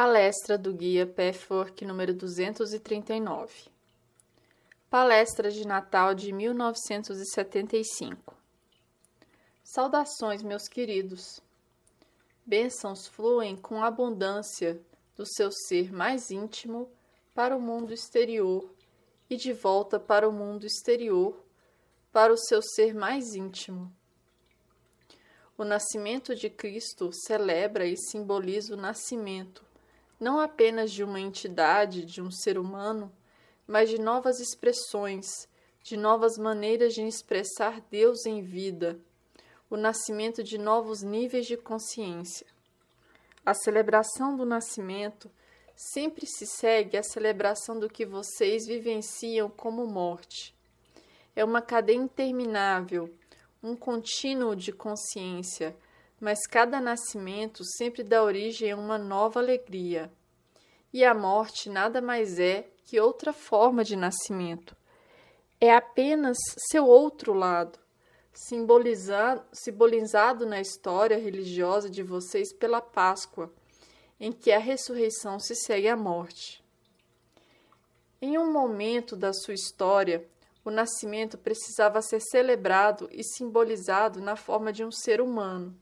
Palestra do Guia Pathwork número 239. Palestra de Natal de 1975. Saudações, meus queridos. Bênçãos fluem com abundância do seu ser mais íntimo para o mundo exterior e de volta para o mundo exterior, para o seu ser mais íntimo. O nascimento de Cristo celebra e simboliza o nascimento não apenas de uma entidade, de um ser humano, mas de novas expressões, de novas maneiras de expressar Deus em vida, o nascimento de novos níveis de consciência. A celebração do nascimento sempre se segue à celebração do que vocês vivenciam como morte. É uma cadeia interminável, um contínuo de consciência mas cada nascimento sempre dá origem a uma nova alegria. E a morte nada mais é que outra forma de nascimento. É apenas seu outro lado, simbolizado, na história religiosa de vocês pela Páscoa, em que a ressurreição se segue à morte. Em um momento da sua história, o nascimento precisava ser celebrado e simbolizado na forma de um ser humano.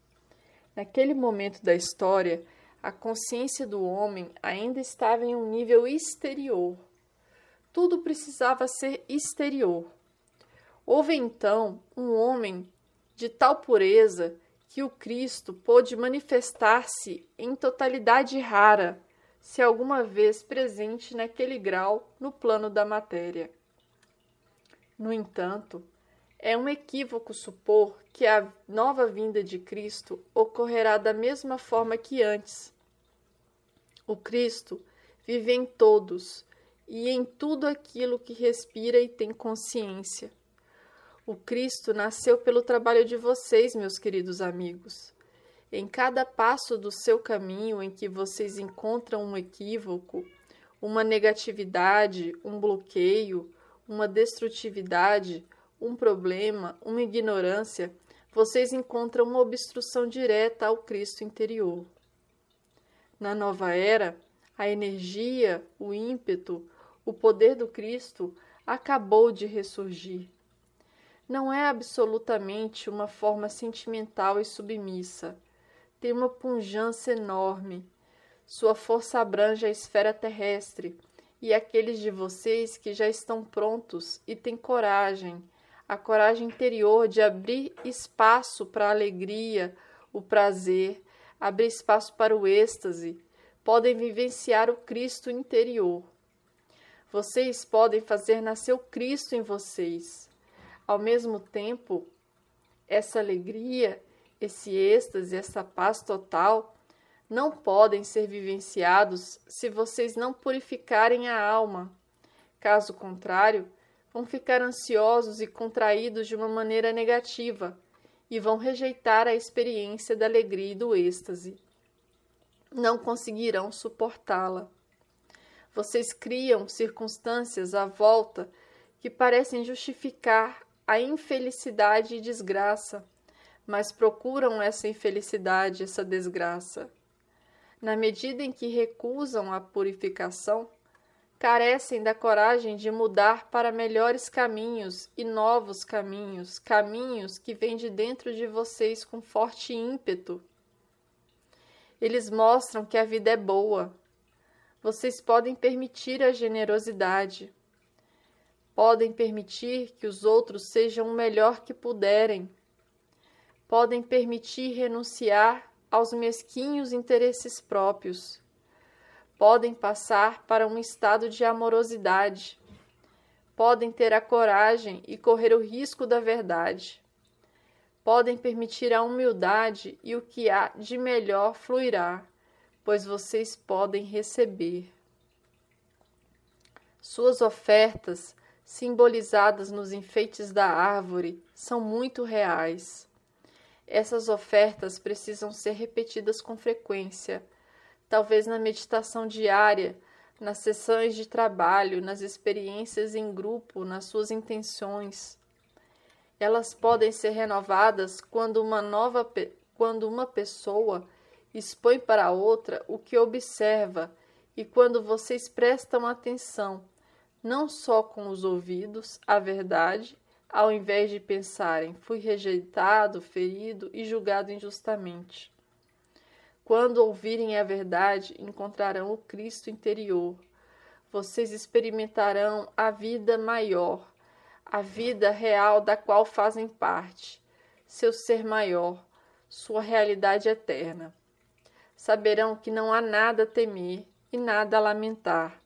Naquele momento da história, a consciência do homem ainda estava em um nível exterior. Tudo precisava ser exterior. Houve então um homem de tal pureza que o Cristo pôde manifestar-se em totalidade rara, se alguma vez presente naquele grau no plano da matéria. No entanto, é um equívoco supor que a nova vinda de Cristo ocorrerá da mesma forma que antes. O Cristo vive em todos e em tudo aquilo que respira e tem consciência. O Cristo nasceu pelo trabalho de vocês, meus queridos amigos. Em cada passo do seu caminho em que vocês encontram um equívoco, uma negatividade, um bloqueio, uma destrutividade, um problema, uma ignorância, vocês encontram uma obstrução direta ao Cristo interior. Na nova era, a energia, o ímpeto, o poder do Cristo acabou de ressurgir. Não é absolutamente uma forma sentimental e submissa. Tem uma punjância enorme. Sua força abrange a esfera terrestre e aqueles de vocês que já estão prontos e têm coragem a coragem interior de abrir espaço para a alegria, o prazer, abrir espaço para o êxtase, podem vivenciar o Cristo interior. Vocês podem fazer nascer o Cristo em vocês. Ao mesmo tempo, essa alegria, esse êxtase, essa paz total não podem ser vivenciados se vocês não purificarem a alma. Caso contrário, vão ficar ansiosos e contraídos de uma maneira negativa e vão rejeitar a experiência da alegria e do êxtase. Não conseguirão suportá-la. Vocês criam circunstâncias à volta que parecem justificar a infelicidade e desgraça, mas procuram essa infelicidade, essa desgraça. Na medida em que recusam a purificação, carecem da coragem de mudar para melhores caminhos e novos caminhos, caminhos que vêm de dentro de vocês com forte ímpeto. Eles mostram que a vida é boa. Vocês podem permitir a generosidade. Podem permitir que os outros sejam o melhor que puderem. Podem permitir renunciar aos mesquinhos interesses próprios podem passar para um estado de amorosidade, podem ter a coragem e correr o risco da verdade, podem permitir a humildade e o que há de melhor fluirá, pois vocês podem receber. Suas ofertas, simbolizadas nos enfeites da árvore, são muito reais. Essas ofertas precisam ser repetidas com frequência talvez na meditação diária, nas sessões de trabalho, nas experiências em grupo, nas suas intenções. Elas podem ser renovadas quando uma nova quando uma pessoa expõe para outra o que observa, e quando vocês prestam atenção, não só com os ouvidos, à verdade, ao invés de pensarem fui rejeitado, ferido e julgado injustamente. Quando ouvirem a verdade, encontrarão o Cristo interior. Vocês experimentarão a vida maior, a vida real da qual fazem parte, seu ser maior, sua realidade eterna. Saberão que não há nada a temer e nada a lamentar.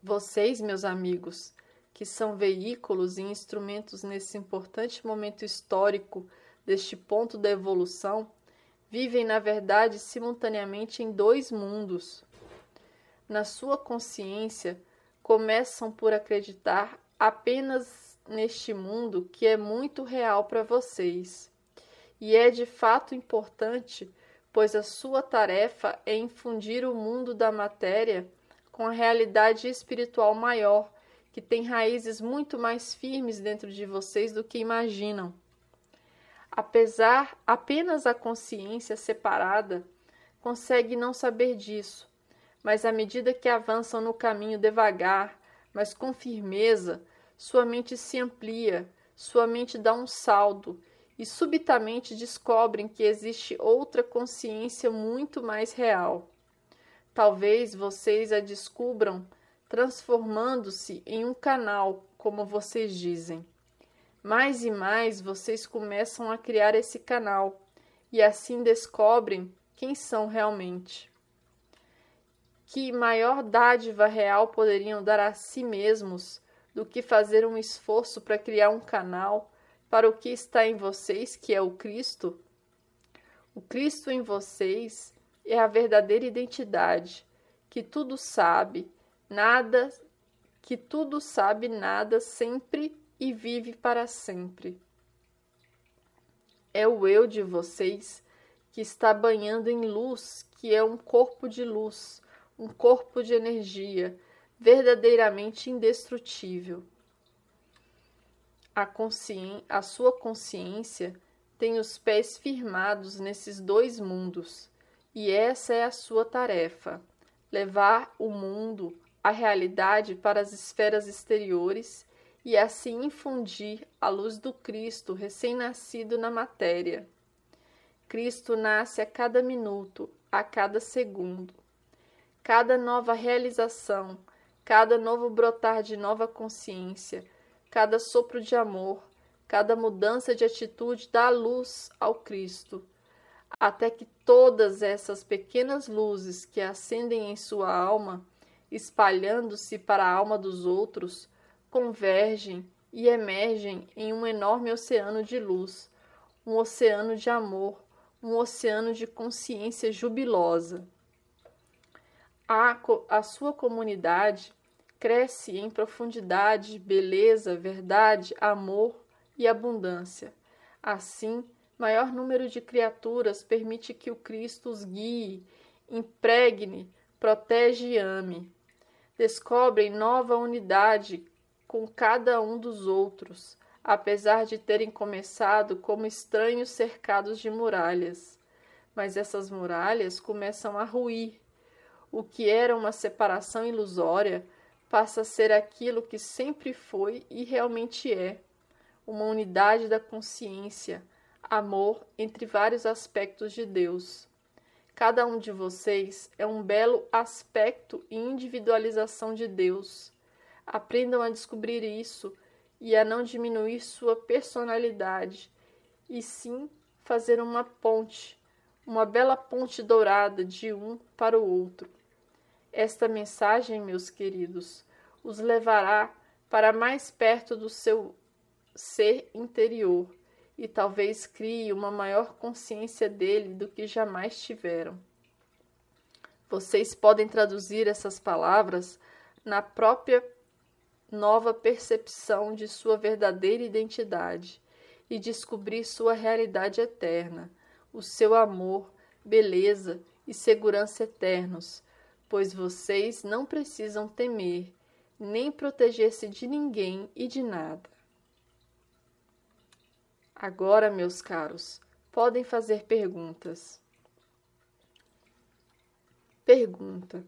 Vocês, meus amigos, que são veículos e instrumentos nesse importante momento histórico deste ponto da evolução, vivem, na verdade, simultaneamente em dois mundos. Na sua consciência, começam por acreditar apenas neste mundo que é muito real para vocês. E é de fato importante, pois a sua tarefa é infundir o mundo da matéria com a realidade espiritual maior que tem raízes muito mais firmes dentro de vocês do que imaginam. Apesar apenas a consciência separada consegue não saber disso, mas à medida que avançam no caminho devagar, mas com firmeza, sua mente se amplia, sua mente dá um saldo e subitamente descobrem que existe outra consciência muito mais real. Talvez vocês a descubram transformando-se em um canal, como vocês dizem. Mais e mais vocês começam a criar esse canal e assim descobrem quem são realmente. Que maior dádiva real poderiam dar a si mesmos do que fazer um esforço para criar um canal para o que está em vocês, que é o Cristo? O Cristo em vocês é a verdadeira identidade, que tudo sabe nada, que tudo sabe nada sempre e vive para sempre. É o eu de vocês que está banhando em luz, que é um corpo de luz, um corpo de energia, verdadeiramente indestrutível. A, a sua consciência tem os pés firmados nesses dois mundos, e essa é a sua tarefa: levar o mundo a realidade para as esferas exteriores e assim infundir a luz do Cristo recém-nascido na matéria. Cristo nasce a cada minuto, a cada segundo. Cada nova realização, cada novo brotar de nova consciência, cada sopro de amor, cada mudança de atitude dá luz ao Cristo, até que todas essas pequenas luzes que acendem em sua alma espalhando-se para a alma dos outros, convergem e emergem em um enorme oceano de luz, um oceano de amor, um oceano de consciência jubilosa. A, a sua comunidade cresce em profundidade, beleza, verdade, amor e abundância. Assim, maior número de criaturas permite que o Cristo os guie, impregne, protege e ame descobrem nova unidade com cada um dos outros, apesar de terem começado como estranhos cercados de muralhas. Mas essas muralhas começam a ruir. O que era uma separação ilusória passa a ser aquilo que sempre foi e realmente é uma unidade da consciência, amor entre vários aspectos de Deus. Cada um de vocês é um belo aspecto e individualização de Deus. Aprendam a descobrir isso e a não diminuir sua personalidade, e sim fazer uma ponte, uma bela ponte dourada de um para o outro. Esta mensagem, meus queridos, os levará para mais perto do seu ser interior e talvez crie uma maior consciência dele do que jamais tiveram. Vocês podem traduzir essas palavras na própria nova percepção de sua verdadeira identidade e descobrir sua realidade eterna, o seu amor, beleza e segurança eternos, pois vocês não precisam temer nem proteger-se de ninguém e de nada. Agora, meus caros, podem fazer perguntas. Pergunta: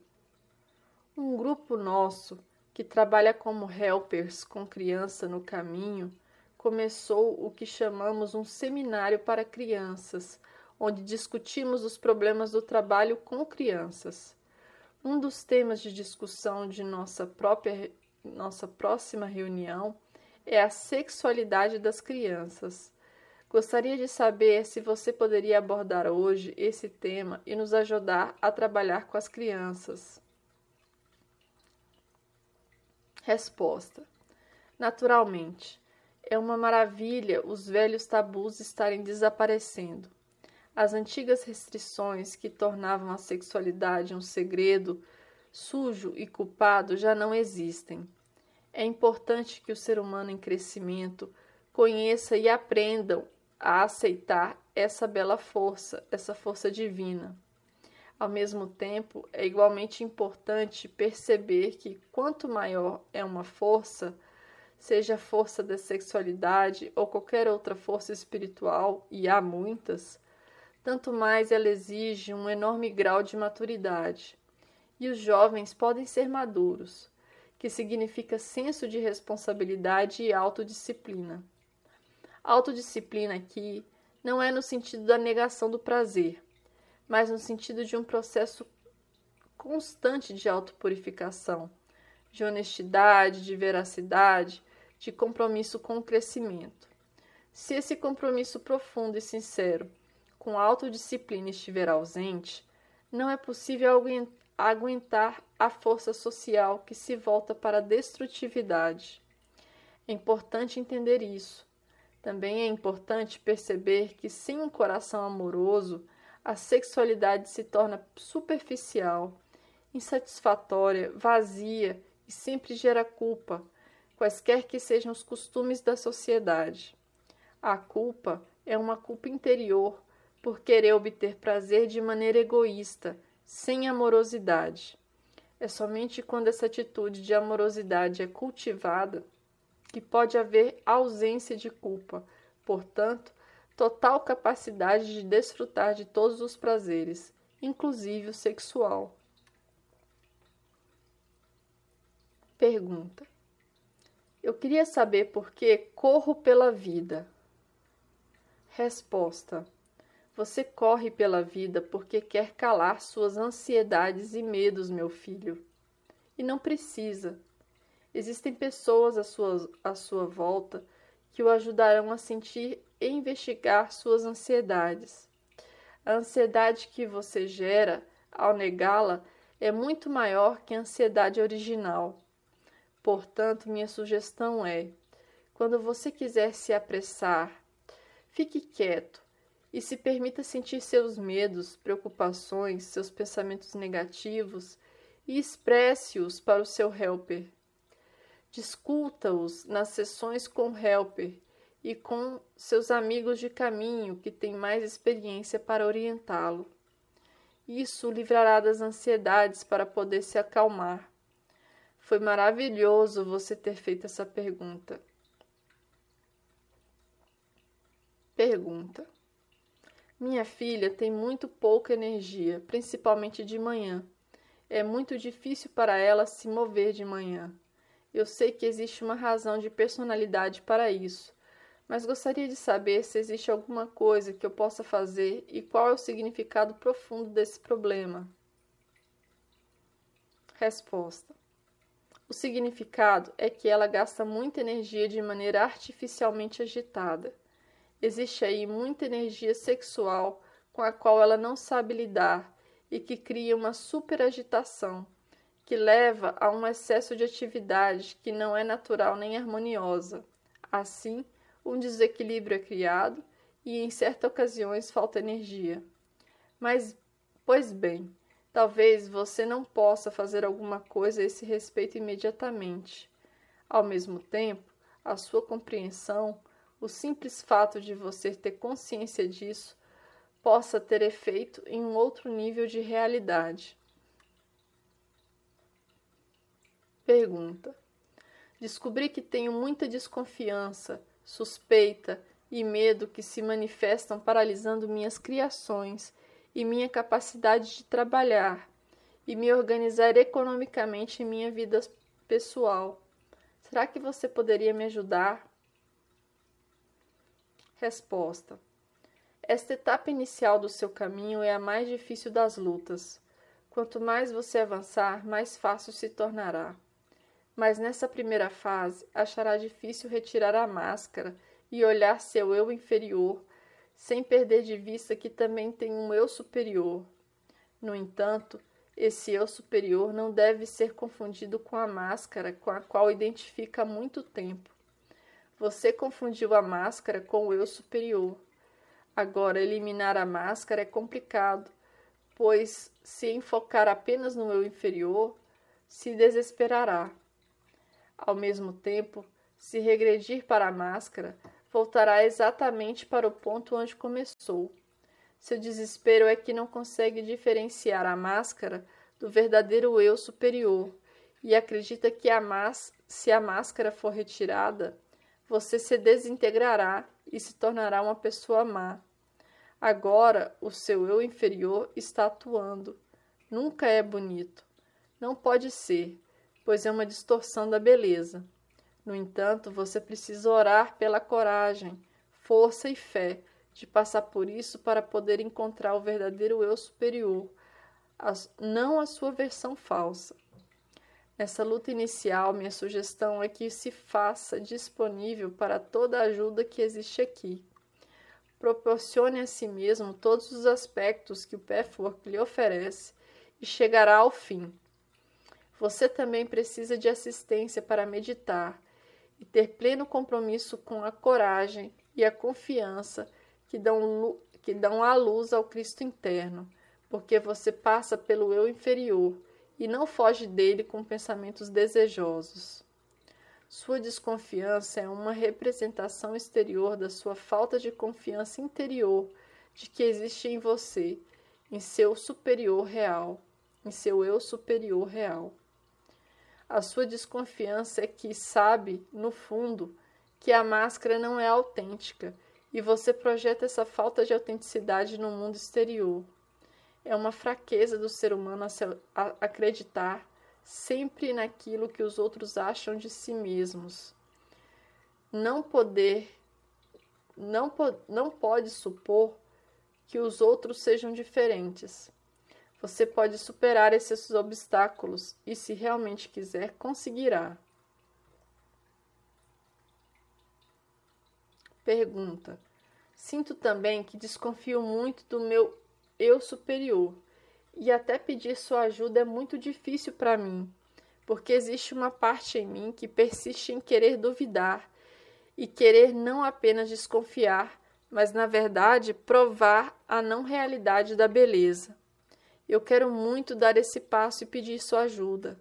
Um grupo nosso que trabalha como helpers com criança no caminho começou o que chamamos um seminário para crianças, onde discutimos os problemas do trabalho com crianças. Um dos temas de discussão de nossa própria nossa próxima reunião é a sexualidade das crianças. Gostaria de saber se você poderia abordar hoje esse tema e nos ajudar a trabalhar com as crianças. Resposta: Naturalmente. É uma maravilha os velhos tabus estarem desaparecendo. As antigas restrições que tornavam a sexualidade um segredo sujo e culpado já não existem. É importante que o ser humano em crescimento conheça e aprenda a aceitar essa bela força, essa força divina. Ao mesmo tempo, é igualmente importante perceber que quanto maior é uma força, seja a força da sexualidade ou qualquer outra força espiritual, e há muitas, tanto mais ela exige um enorme grau de maturidade. E os jovens podem ser maduros, que significa senso de responsabilidade e autodisciplina. Autodisciplina aqui não é no sentido da negação do prazer, mas no sentido de um processo constante de autopurificação, de honestidade, de veracidade, de compromisso com o crescimento. Se esse compromisso profundo e sincero com a autodisciplina estiver ausente, não é possível aguentar a força social que se volta para a destrutividade. É importante entender isso também é importante perceber que, sem um coração amoroso, a sexualidade se torna superficial, insatisfatória, vazia e sempre gera culpa, quaisquer que sejam os costumes da sociedade. A culpa é uma culpa interior por querer obter prazer de maneira egoísta, sem amorosidade. É somente quando essa atitude de amorosidade é cultivada que pode haver ausência de culpa, portanto, total capacidade de desfrutar de todos os prazeres, inclusive o sexual. Pergunta: Eu queria saber por que corro pela vida. Resposta: Você corre pela vida porque quer calar suas ansiedades e medos, meu filho. E não precisa. Existem pessoas à sua, à sua volta que o ajudarão a sentir e investigar suas ansiedades. A ansiedade que você gera ao negá-la é muito maior que a ansiedade original. Portanto, minha sugestão é: quando você quiser se apressar, fique quieto e se permita sentir seus medos, preocupações, seus pensamentos negativos e expresse-os para o seu helper. Discuta-os nas sessões com Helper e com seus amigos de caminho que têm mais experiência para orientá-lo. Isso o livrará das ansiedades para poder se acalmar. Foi maravilhoso você ter feito essa pergunta. Pergunta: Minha filha tem muito pouca energia, principalmente de manhã. É muito difícil para ela se mover de manhã. Eu sei que existe uma razão de personalidade para isso, mas gostaria de saber se existe alguma coisa que eu possa fazer e qual é o significado profundo desse problema. Resposta: O significado é que ela gasta muita energia de maneira artificialmente agitada. Existe aí muita energia sexual com a qual ela não sabe lidar e que cria uma superagitação que leva a um excesso de atividade que não é natural nem harmoniosa. Assim, um desequilíbrio é criado e em certas ocasiões falta energia. Mas, pois bem, talvez você não possa fazer alguma coisa a esse respeito imediatamente. Ao mesmo tempo, a sua compreensão, o simples fato de você ter consciência disso, possa ter efeito em um outro nível de realidade. Pergunta: Descobri que tenho muita desconfiança, suspeita e medo que se manifestam paralisando minhas criações e minha capacidade de trabalhar, e me organizar economicamente em minha vida pessoal. Será que você poderia me ajudar? Resposta: Esta etapa inicial do seu caminho é a mais difícil das lutas. Quanto mais você avançar, mais fácil se tornará. Mas nessa primeira fase, achará difícil retirar a máscara e olhar seu eu inferior, sem perder de vista que também tem um eu superior. No entanto, esse eu superior não deve ser confundido com a máscara com a qual identifica há muito tempo. Você confundiu a máscara com o eu superior. Agora, eliminar a máscara é complicado, pois, se enfocar apenas no eu inferior, se desesperará. Ao mesmo tempo, se regredir para a máscara, voltará exatamente para o ponto onde começou. Seu desespero é que não consegue diferenciar a máscara do verdadeiro eu superior e acredita que a se a máscara for retirada, você se desintegrará e se tornará uma pessoa má. Agora, o seu eu inferior está atuando. Nunca é bonito. Não pode ser, pois é uma distorção da beleza. No entanto, você precisa orar pela coragem, força e fé de passar por isso para poder encontrar o verdadeiro eu superior, não a sua versão falsa. Nessa luta inicial, minha sugestão é que se faça disponível para toda a ajuda que existe aqui. Proporcione a si mesmo todos os aspectos que o Pathwork lhe oferece e chegará ao fim. Você também precisa de assistência para meditar e ter pleno compromisso com a coragem e a confiança que dão, que dão a luz ao Cristo interno, porque você passa pelo eu inferior e não foge dele com pensamentos desejosos. Sua desconfiança é uma representação exterior da sua falta de confiança interior de que existe em você, em seu superior real, em seu eu superior real. A sua desconfiança é que sabe, no fundo, que a máscara não é autêntica e você projeta essa falta de autenticidade no mundo exterior. É uma fraqueza do ser humano acreditar sempre naquilo que os outros acham de si mesmos. Não poder, não, po não pode supor que os outros sejam diferentes. Você pode superar esses obstáculos e, se realmente quiser, conseguirá. Pergunta: Sinto também que desconfio muito do meu eu superior, e até pedir sua ajuda é muito difícil para mim, porque existe uma parte em mim que persiste em querer duvidar e querer não apenas desconfiar, mas na verdade provar a não realidade da beleza. Eu quero muito dar esse passo e pedir sua ajuda.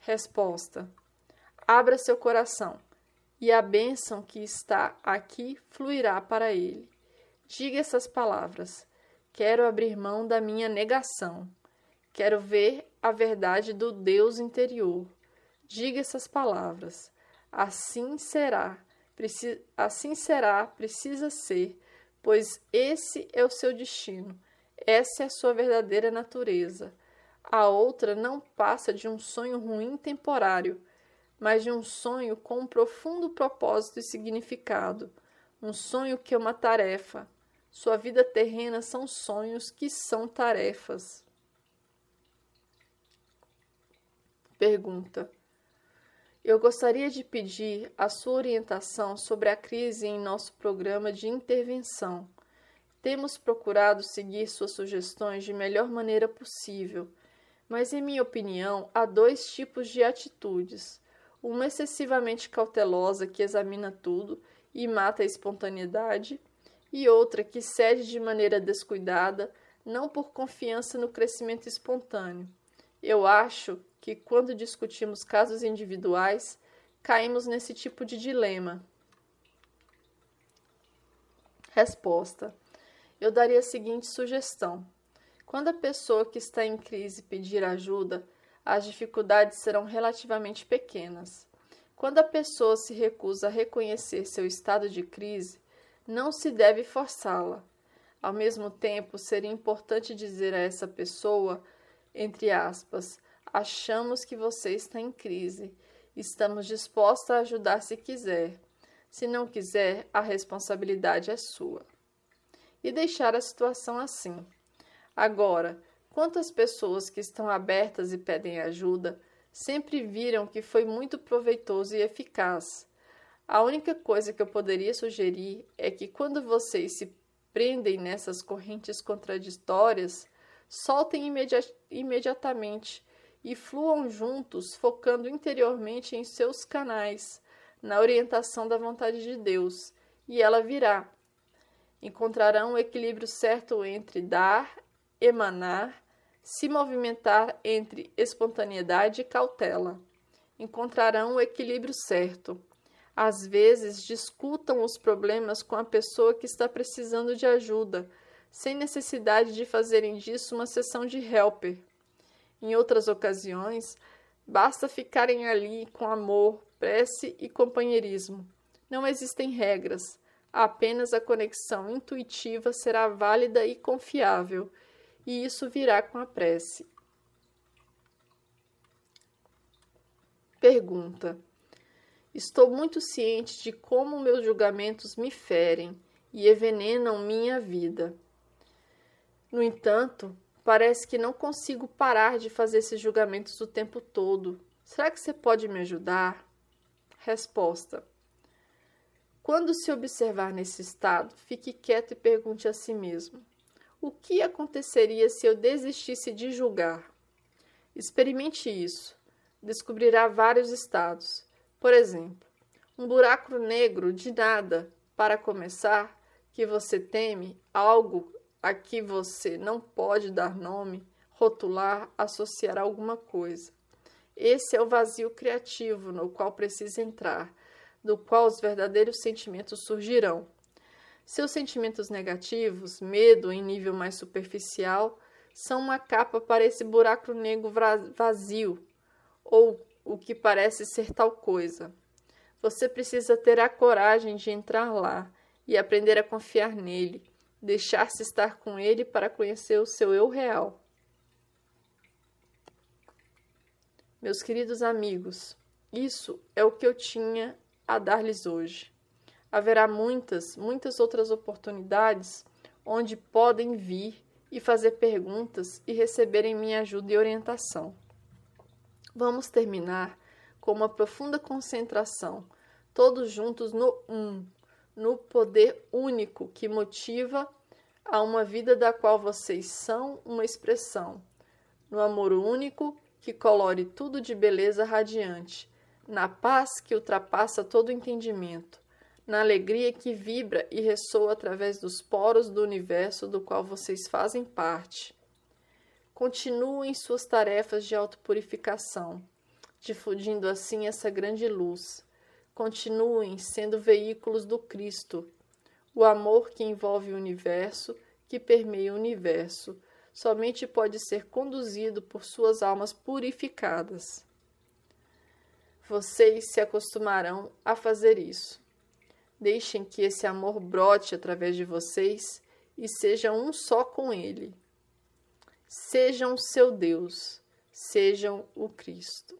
Resposta: Abra seu coração e a bênção que está aqui fluirá para ele. Diga essas palavras: Quero abrir mão da minha negação. Quero ver a verdade do Deus interior. Diga essas palavras. Assim será. Preci assim será, precisa ser, pois esse é o seu destino. Essa é a sua verdadeira natureza. A outra não passa de um sonho ruim temporário mas de um sonho com um profundo propósito e significado, um sonho que é uma tarefa. Sua vida terrena são sonhos que são tarefas. Pergunta: Eu gostaria de pedir a sua orientação sobre a crise em nosso programa de intervenção. Temos procurado seguir suas sugestões de melhor maneira possível, mas, em minha opinião, há dois tipos de atitudes uma excessivamente cautelosa que examina tudo e mata a espontaneidade, e outra que cede de maneira descuidada, não por confiança no crescimento espontâneo. Eu acho que quando discutimos casos individuais, caímos nesse tipo de dilema. Resposta: Eu daria a seguinte sugestão: quando a pessoa que está em crise pedir ajuda, as dificuldades serão relativamente pequenas. Quando a pessoa se recusa a reconhecer seu estado de crise, não se deve forçá-la. Ao mesmo tempo, seria importante dizer a essa pessoa entre aspas, achamos que você está em crise. Estamos dispostos a ajudar se quiser. Se não quiser, a responsabilidade é sua. E deixar a situação assim. Agora, quantas pessoas que estão abertas e pedem ajuda sempre viram que foi muito proveitoso e eficaz. A única coisa que eu poderia sugerir é que quando vocês se prendem nessas correntes contraditórias, soltem imedi imediatamente e fluam juntos, focando interiormente em seus canais, na orientação da vontade de Deus, e ela virá. Encontrarão o equilíbrio certo entre dar, emanar, se movimentar entre espontaneidade e cautela. Encontrarão o equilíbrio certo. Às vezes, discutam os problemas com a pessoa que está precisando de ajuda, sem necessidade de fazerem disso uma sessão de helper. Em outras ocasiões, basta ficarem ali com amor, prece e companheirismo. Não existem regras, apenas a conexão intuitiva será válida e confiável, e isso virá com a prece. Pergunta: Estou muito ciente de como meus julgamentos me ferem e envenenam minha vida. No entanto, parece que não consigo parar de fazer esses julgamentos o tempo todo. Será que você pode me ajudar? Resposta: Quando se observar nesse estado, fique quieto e pergunte a si mesmo: O que aconteceria se eu desistisse de julgar? Experimente isso. Descobrirá vários estados. Por exemplo, um buraco negro de nada, para começar, que você teme, algo a que você não pode dar nome, rotular, associar alguma coisa. Esse é o vazio criativo no qual precisa entrar, do qual os verdadeiros sentimentos surgirão. Seus sentimentos negativos, medo em nível mais superficial, são uma capa para esse buraco negro vazio, ou o que parece ser tal coisa. Você precisa ter a coragem de entrar lá e aprender a confiar nele, deixar-se estar com ele para conhecer o seu eu real. Meus queridos amigos, isso é o que eu tinha a dar-lhes hoje. Haverá muitas, muitas outras oportunidades onde podem vir e fazer perguntas e receberem minha ajuda e orientação. Vamos terminar com uma profunda concentração, todos juntos no um, no poder único que motiva a uma vida da qual vocês são uma expressão, no amor único que colore tudo de beleza radiante, na paz que ultrapassa todo entendimento, na alegria que vibra e ressoa através dos poros do universo do qual vocês fazem parte. Continuem suas tarefas de autopurificação, difundindo assim essa grande luz. Continuem sendo veículos do Cristo, o amor que envolve o universo, que permeia o universo somente pode ser conduzido por suas almas purificadas. Vocês se acostumarão a fazer isso. Deixem que esse amor brote através de vocês e sejam um só com Ele. Sejam seu Deus, sejam o Cristo.